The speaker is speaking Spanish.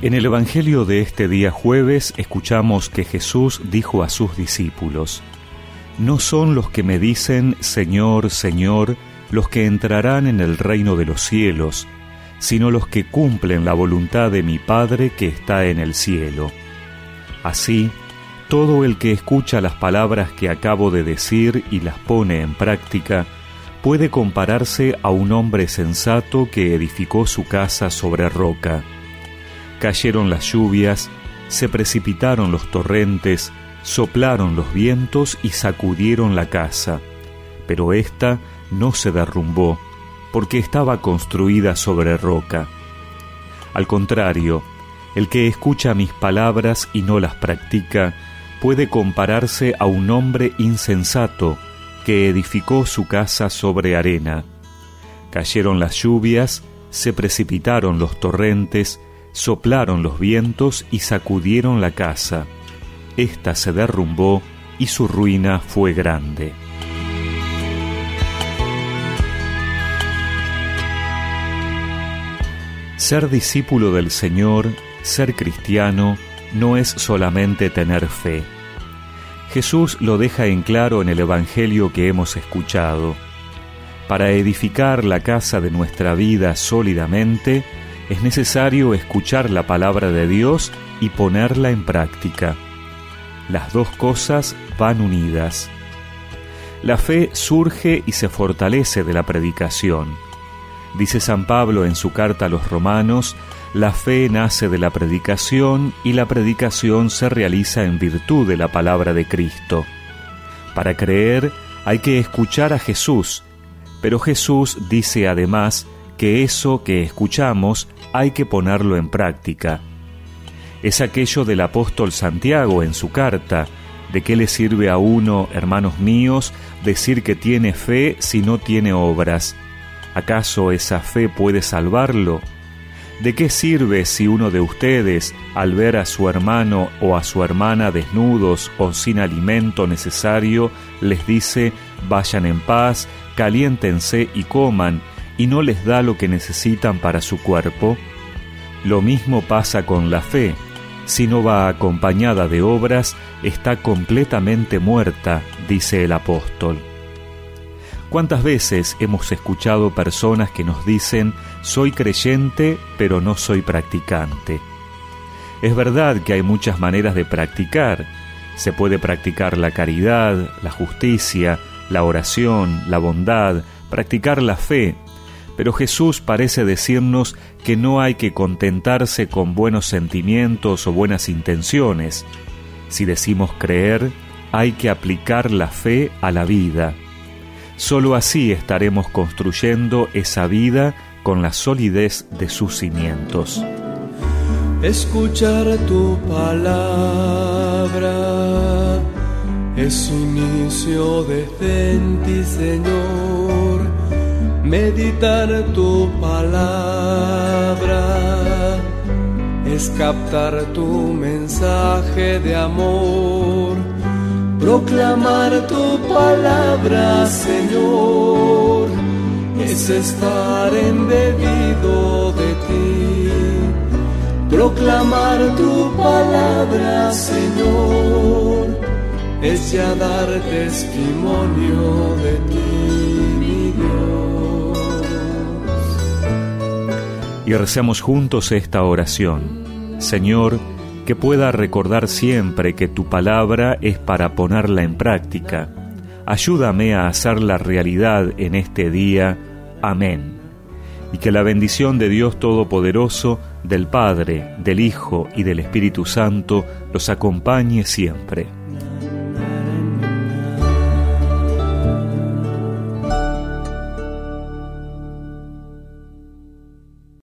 En el Evangelio de este día jueves escuchamos que Jesús dijo a sus discípulos, No son los que me dicen, Señor, Señor, los que entrarán en el reino de los cielos, sino los que cumplen la voluntad de mi Padre que está en el cielo. Así, todo el que escucha las palabras que acabo de decir y las pone en práctica, puede compararse a un hombre sensato que edificó su casa sobre roca. Cayeron las lluvias, se precipitaron los torrentes, soplaron los vientos y sacudieron la casa. Pero ésta no se derrumbó, porque estaba construida sobre roca. Al contrario, el que escucha mis palabras y no las practica, puede compararse a un hombre insensato que edificó su casa sobre arena. Cayeron las lluvias, se precipitaron los torrentes, soplaron los vientos y sacudieron la casa. Esta se derrumbó y su ruina fue grande. Ser discípulo del Señor, ser cristiano, no es solamente tener fe. Jesús lo deja en claro en el Evangelio que hemos escuchado. Para edificar la casa de nuestra vida sólidamente, es necesario escuchar la palabra de Dios y ponerla en práctica. Las dos cosas van unidas. La fe surge y se fortalece de la predicación. Dice San Pablo en su carta a los romanos, la fe nace de la predicación y la predicación se realiza en virtud de la palabra de Cristo. Para creer hay que escuchar a Jesús, pero Jesús dice además que eso que escuchamos hay que ponerlo en práctica. Es aquello del apóstol Santiago en su carta, ¿de qué le sirve a uno, hermanos míos, decir que tiene fe si no tiene obras? ¿Acaso esa fe puede salvarlo? ¿De qué sirve si uno de ustedes, al ver a su hermano o a su hermana desnudos o sin alimento necesario, les dice, vayan en paz, caliéntense y coman, y no les da lo que necesitan para su cuerpo? Lo mismo pasa con la fe. Si no va acompañada de obras, está completamente muerta, dice el apóstol. ¿Cuántas veces hemos escuchado personas que nos dicen, soy creyente, pero no soy practicante? Es verdad que hay muchas maneras de practicar. Se puede practicar la caridad, la justicia, la oración, la bondad, practicar la fe, pero Jesús parece decirnos que no hay que contentarse con buenos sentimientos o buenas intenciones. Si decimos creer, hay que aplicar la fe a la vida. Solo así estaremos construyendo esa vida con la solidez de sus cimientos. Escuchar tu palabra es inicio de en ti, Señor. Meditar tu palabra es captar tu mensaje de amor Proclamar tu palabra, Señor, es estar embebido de ti. Proclamar tu palabra, Señor, es ya dar testimonio de ti, Y recemos juntos esta oración. Señor, que pueda recordar siempre que tu palabra es para ponerla en práctica. Ayúdame a hacerla realidad en este día. Amén. Y que la bendición de Dios Todopoderoso, del Padre, del Hijo y del Espíritu Santo los acompañe siempre.